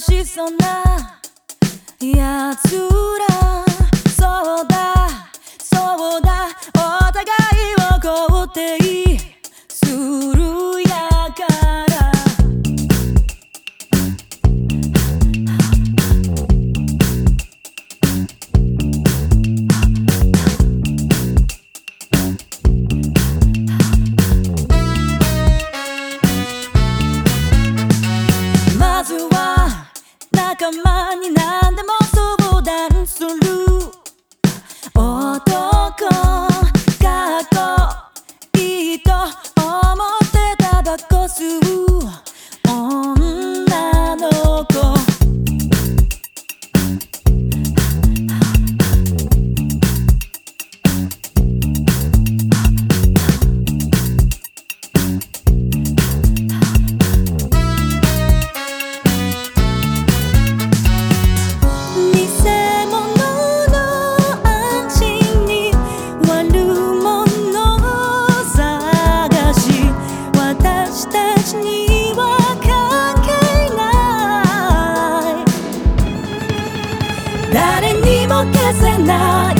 しそうなやつら。何でも相談する。男かっこいいと思ってたバコ吸う風な